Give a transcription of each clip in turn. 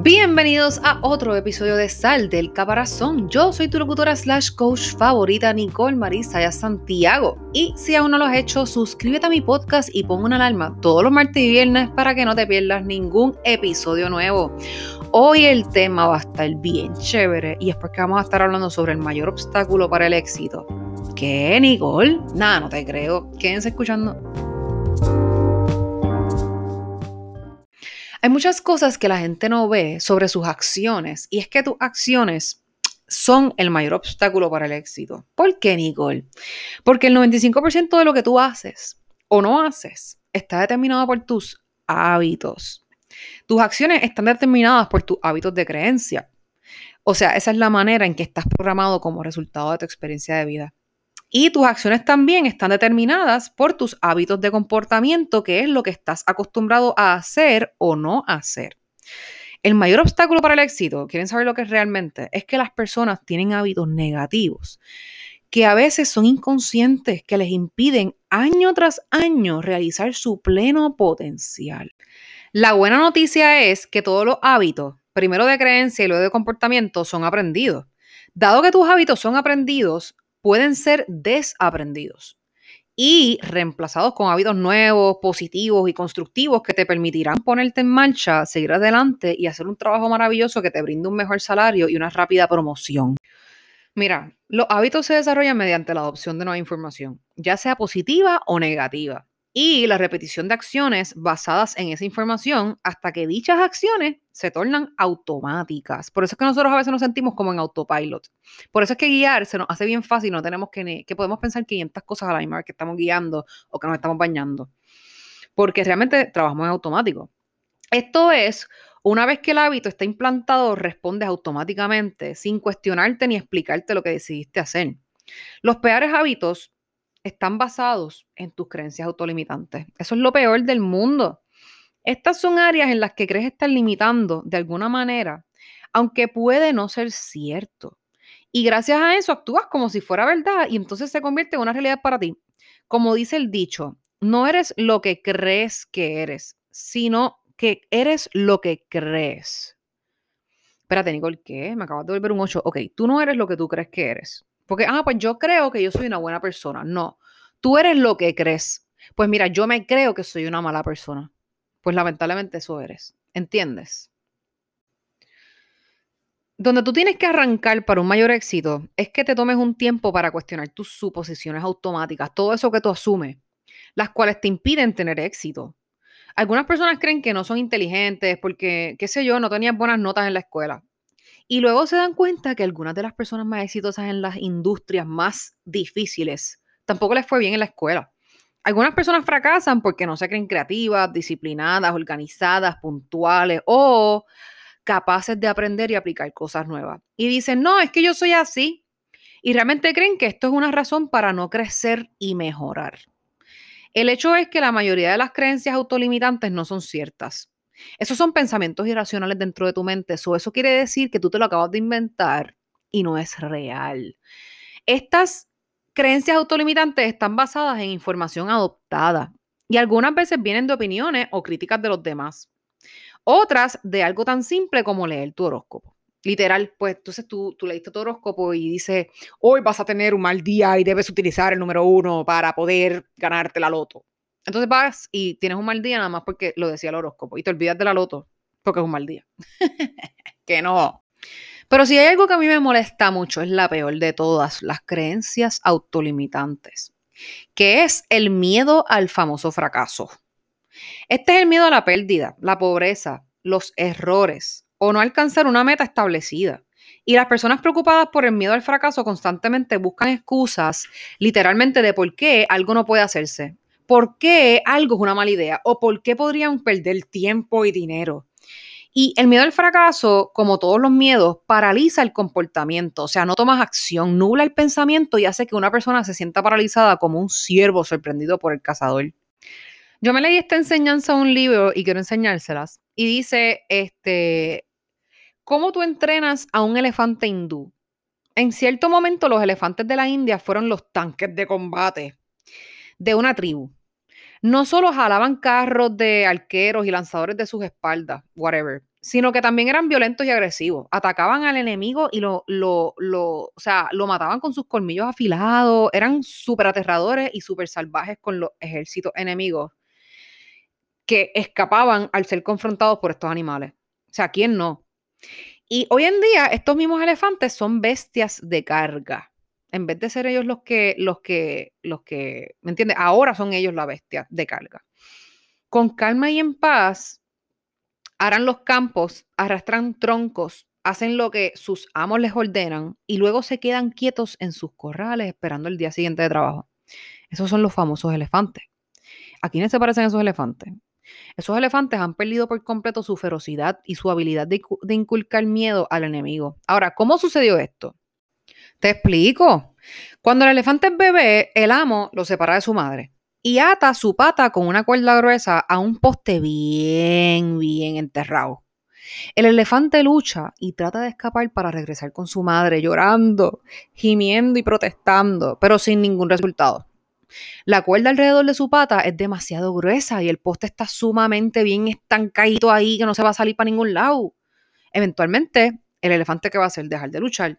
Bienvenidos a otro episodio de Sal del Caparazón. Yo soy tu locutora slash coach favorita Nicole Marisa Santiago. Y si aún no lo has hecho, suscríbete a mi podcast y pon una alarma todos los martes y viernes para que no te pierdas ningún episodio nuevo. Hoy el tema va a estar bien chévere y es porque vamos a estar hablando sobre el mayor obstáculo para el éxito. ¿Qué, Nicole? Nada, no te creo. Quédense escuchando. Hay muchas cosas que la gente no ve sobre sus acciones y es que tus acciones son el mayor obstáculo para el éxito. ¿Por qué, Nicole? Porque el 95% de lo que tú haces o no haces está determinado por tus hábitos. Tus acciones están determinadas por tus hábitos de creencia. O sea, esa es la manera en que estás programado como resultado de tu experiencia de vida. Y tus acciones también están determinadas por tus hábitos de comportamiento, que es lo que estás acostumbrado a hacer o no hacer. El mayor obstáculo para el éxito, quieren saber lo que es realmente, es que las personas tienen hábitos negativos que a veces son inconscientes, que les impiden año tras año realizar su pleno potencial. La buena noticia es que todos los hábitos, primero de creencia y luego de comportamiento, son aprendidos. Dado que tus hábitos son aprendidos, pueden ser desaprendidos y reemplazados con hábitos nuevos, positivos y constructivos que te permitirán ponerte en marcha, seguir adelante y hacer un trabajo maravilloso que te brinde un mejor salario y una rápida promoción. Mira, los hábitos se desarrollan mediante la adopción de nueva información, ya sea positiva o negativa y la repetición de acciones basadas en esa información hasta que dichas acciones se tornan automáticas. Por eso es que nosotros a veces nos sentimos como en autopilot. Por eso es que guiar se nos hace bien fácil, no tenemos que, que podemos pensar 500 cosas a la misma vez que estamos guiando o que nos estamos bañando. Porque realmente trabajamos en automático. Esto es, una vez que el hábito está implantado, respondes automáticamente sin cuestionarte ni explicarte lo que decidiste hacer. Los peores hábitos están basados en tus creencias autolimitantes. Eso es lo peor del mundo. Estas son áreas en las que crees estar limitando de alguna manera, aunque puede no ser cierto. Y gracias a eso actúas como si fuera verdad y entonces se convierte en una realidad para ti. Como dice el dicho, no eres lo que crees que eres, sino que eres lo que crees. Espérate, Nicole, ¿qué? Me acabas de volver un 8. Ok, tú no eres lo que tú crees que eres. Porque, ah, pues yo creo que yo soy una buena persona. No, tú eres lo que crees. Pues mira, yo me creo que soy una mala persona. Pues lamentablemente eso eres. ¿Entiendes? Donde tú tienes que arrancar para un mayor éxito es que te tomes un tiempo para cuestionar tus suposiciones automáticas, todo eso que tú asumes, las cuales te impiden tener éxito. Algunas personas creen que no son inteligentes porque, qué sé yo, no tenían buenas notas en la escuela. Y luego se dan cuenta que algunas de las personas más exitosas en las industrias más difíciles tampoco les fue bien en la escuela. Algunas personas fracasan porque no se creen creativas, disciplinadas, organizadas, puntuales o capaces de aprender y aplicar cosas nuevas. Y dicen, no, es que yo soy así. Y realmente creen que esto es una razón para no crecer y mejorar. El hecho es que la mayoría de las creencias autolimitantes no son ciertas. Esos son pensamientos irracionales dentro de tu mente. Eso, eso quiere decir que tú te lo acabas de inventar y no es real. Estas creencias autolimitantes están basadas en información adoptada y algunas veces vienen de opiniones o críticas de los demás. Otras de algo tan simple como leer tu horóscopo. Literal, pues entonces tú, tú leíste tu horóscopo y dice, hoy vas a tener un mal día y debes utilizar el número uno para poder ganarte la loto. Entonces vas y tienes un mal día nada más porque lo decía el horóscopo y te olvidas de la loto porque es un mal día. que no. Pero si hay algo que a mí me molesta mucho, es la peor de todas, las creencias autolimitantes, que es el miedo al famoso fracaso. Este es el miedo a la pérdida, la pobreza, los errores o no alcanzar una meta establecida. Y las personas preocupadas por el miedo al fracaso constantemente buscan excusas, literalmente, de por qué algo no puede hacerse por qué algo es una mala idea o por qué podrían perder tiempo y dinero. Y el miedo al fracaso, como todos los miedos, paraliza el comportamiento, o sea, no tomas acción, nubla el pensamiento y hace que una persona se sienta paralizada como un ciervo sorprendido por el cazador. Yo me leí esta enseñanza en un libro y quiero enseñárselas. Y dice, este, ¿cómo tú entrenas a un elefante hindú? En cierto momento los elefantes de la India fueron los tanques de combate de una tribu no solo jalaban carros de arqueros y lanzadores de sus espaldas, whatever, sino que también eran violentos y agresivos. Atacaban al enemigo y lo, lo, lo, o sea, lo mataban con sus colmillos afilados. Eran súper aterradores y súper salvajes con los ejércitos enemigos que escapaban al ser confrontados por estos animales. O sea, ¿quién no? Y hoy en día estos mismos elefantes son bestias de carga. En vez de ser ellos los que, los que, los que, ¿me entiendes? Ahora son ellos la bestia de carga. Con calma y en paz, harán los campos, arrastran troncos, hacen lo que sus amos les ordenan y luego se quedan quietos en sus corrales esperando el día siguiente de trabajo. Esos son los famosos elefantes. ¿A quiénes se parecen esos elefantes? Esos elefantes han perdido por completo su ferocidad y su habilidad de, de, inculcar miedo al enemigo. Ahora, ¿cómo sucedió esto? Te explico. Cuando el elefante es bebé, el amo lo separa de su madre y ata su pata con una cuerda gruesa a un poste bien, bien enterrado. El elefante lucha y trata de escapar para regresar con su madre, llorando, gimiendo y protestando, pero sin ningún resultado. La cuerda alrededor de su pata es demasiado gruesa y el poste está sumamente bien estancadito ahí que no se va a salir para ningún lado. Eventualmente, el elefante que va a hacer dejar de luchar.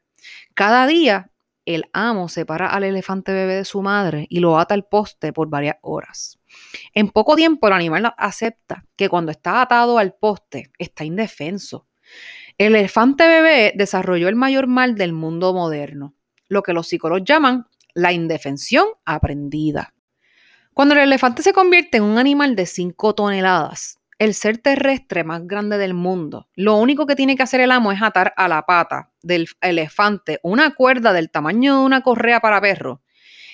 Cada día el amo separa al elefante bebé de su madre y lo ata al poste por varias horas. En poco tiempo el animal acepta que cuando está atado al poste está indefenso. El elefante bebé desarrolló el mayor mal del mundo moderno, lo que los psicólogos llaman la indefensión aprendida. Cuando el elefante se convierte en un animal de 5 toneladas, el ser terrestre más grande del mundo. Lo único que tiene que hacer el amo es atar a la pata del elefante una cuerda del tamaño de una correa para perro.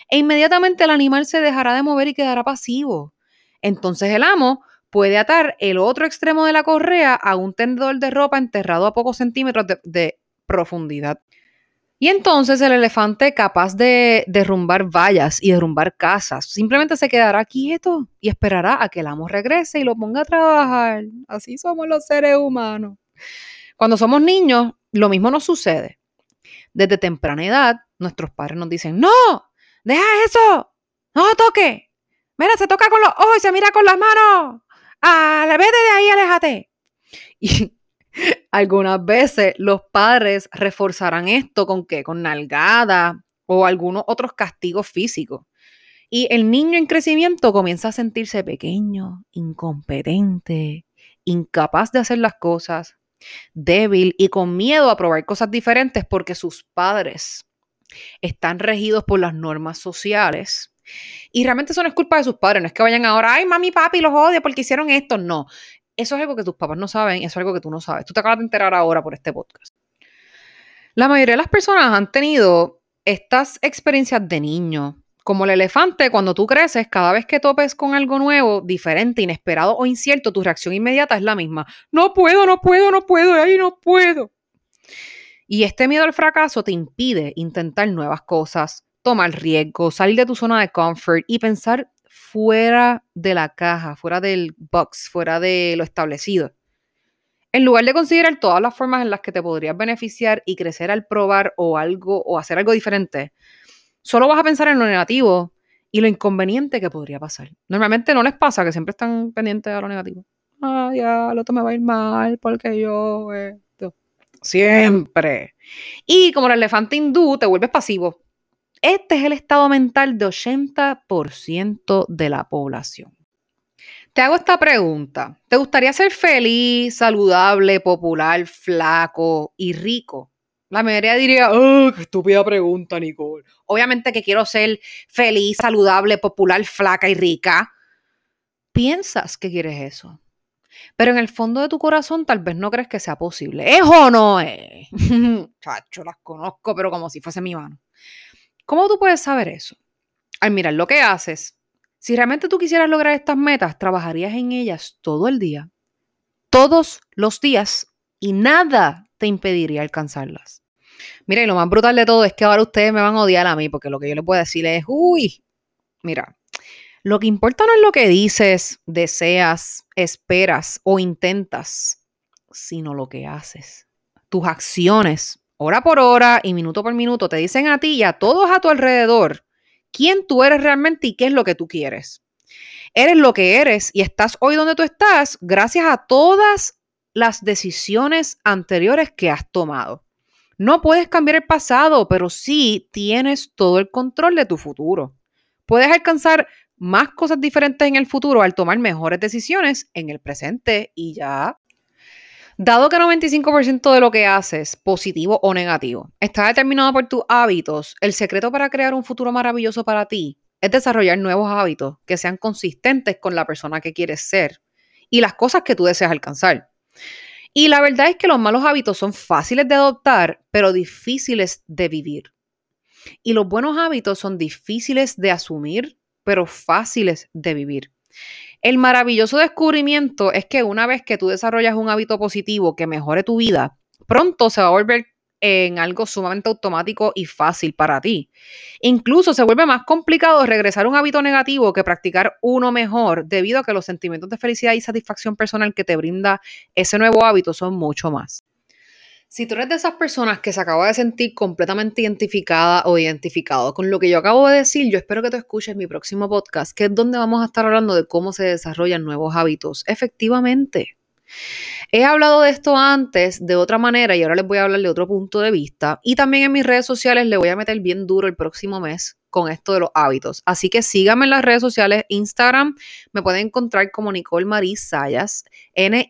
E inmediatamente el animal se dejará de mover y quedará pasivo. Entonces el amo puede atar el otro extremo de la correa a un tendedor de ropa enterrado a pocos centímetros de, de profundidad. Y entonces el elefante, capaz de derrumbar vallas y derrumbar casas, simplemente se quedará quieto y esperará a que el amo regrese y lo ponga a trabajar. Así somos los seres humanos. Cuando somos niños, lo mismo nos sucede. Desde temprana edad, nuestros padres nos dicen, no, deja eso, no toque. Mira, se toca con los ojos y se mira con las manos. Ah, vete de ahí, aléjate. algunas veces los padres reforzarán esto con qué? Con nalgada o algunos otros castigos físicos. Y el niño en crecimiento comienza a sentirse pequeño, incompetente, incapaz de hacer las cosas, débil y con miedo a probar cosas diferentes porque sus padres están regidos por las normas sociales. Y realmente eso no es culpa de sus padres, no es que vayan ahora, ay, mami, papi, los odio porque hicieron esto. No, eso es algo que tus papás no saben, eso es algo que tú no sabes. Tú te acabas de enterar ahora por este podcast. La mayoría de las personas han tenido estas experiencias de niño. Como el elefante, cuando tú creces, cada vez que topes con algo nuevo, diferente, inesperado o incierto, tu reacción inmediata es la misma. No puedo, no puedo, no puedo, ahí no puedo. Y este miedo al fracaso te impide intentar nuevas cosas, tomar riesgos, salir de tu zona de comfort y pensar fuera de la caja, fuera del box, fuera de lo establecido. En lugar de considerar todas las formas en las que te podrías beneficiar y crecer al probar o algo o hacer algo diferente, solo vas a pensar en lo negativo y lo inconveniente que podría pasar. Normalmente no les pasa que siempre están pendientes de lo negativo. Ah, ya, otro me va a ir mal porque yo esto. Siempre. Y como el elefante hindú, te vuelves pasivo. Este es el estado mental de 80% de la población. Te hago esta pregunta. ¿Te gustaría ser feliz, saludable, popular, flaco y rico? La mayoría diría, ¡oh, qué estúpida pregunta, Nicole! Obviamente que quiero ser feliz, saludable, popular, flaca y rica. Piensas que quieres eso. Pero en el fondo de tu corazón tal vez no crees que sea posible. ¿Es o no es? Chacho, las conozco, pero como si fuese mi mano. ¿Cómo tú puedes saber eso? Al mirar lo que haces, si realmente tú quisieras lograr estas metas, trabajarías en ellas todo el día, todos los días, y nada te impediría alcanzarlas. Mira, y lo más brutal de todo es que ahora ustedes me van a odiar a mí, porque lo que yo les puedo decir es, uy, mira, lo que importa no es lo que dices, deseas, esperas o intentas, sino lo que haces. Tus acciones hora por hora y minuto por minuto, te dicen a ti y a todos a tu alrededor quién tú eres realmente y qué es lo que tú quieres. Eres lo que eres y estás hoy donde tú estás gracias a todas las decisiones anteriores que has tomado. No puedes cambiar el pasado, pero sí tienes todo el control de tu futuro. Puedes alcanzar más cosas diferentes en el futuro al tomar mejores decisiones en el presente y ya. Dado que 95% de lo que haces, positivo o negativo, está determinado por tus hábitos, el secreto para crear un futuro maravilloso para ti es desarrollar nuevos hábitos que sean consistentes con la persona que quieres ser y las cosas que tú deseas alcanzar. Y la verdad es que los malos hábitos son fáciles de adoptar, pero difíciles de vivir. Y los buenos hábitos son difíciles de asumir, pero fáciles de vivir. El maravilloso descubrimiento es que una vez que tú desarrollas un hábito positivo que mejore tu vida, pronto se va a volver en algo sumamente automático y fácil para ti. Incluso se vuelve más complicado regresar a un hábito negativo que practicar uno mejor, debido a que los sentimientos de felicidad y satisfacción personal que te brinda ese nuevo hábito son mucho más. Si tú eres de esas personas que se acaba de sentir completamente identificada o identificado con lo que yo acabo de decir, yo espero que tú escuches mi próximo podcast, que es donde vamos a estar hablando de cómo se desarrollan nuevos hábitos efectivamente. He hablado de esto antes de otra manera y ahora les voy a hablar de otro punto de vista. Y también en mis redes sociales le voy a meter bien duro el próximo mes con esto de los hábitos. Así que síganme en las redes sociales. Instagram me pueden encontrar como Nicole Marie Sayas, N-I-C-O-L-E-M-A-R-I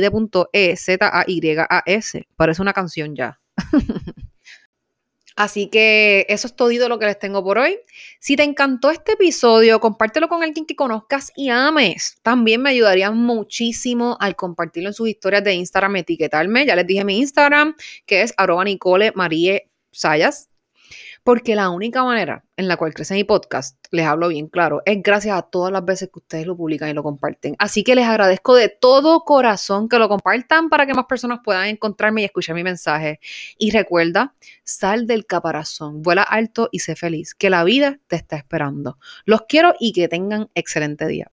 de punto E Z-A-Y-A-S. Parece una canción ya. Así que eso es todo lo que les tengo por hoy. Si te encantó este episodio, compártelo con alguien que conozcas y ames. También me ayudaría muchísimo al compartirlo en sus historias de Instagram, etiquetarme. Ya les dije mi Instagram, que es arroba Nicole Marie Sayas porque la única manera en la cual crece mi podcast, les hablo bien claro, es gracias a todas las veces que ustedes lo publican y lo comparten. Así que les agradezco de todo corazón que lo compartan para que más personas puedan encontrarme y escuchar mi mensaje. Y recuerda, sal del caparazón, vuela alto y sé feliz, que la vida te está esperando. Los quiero y que tengan excelente día.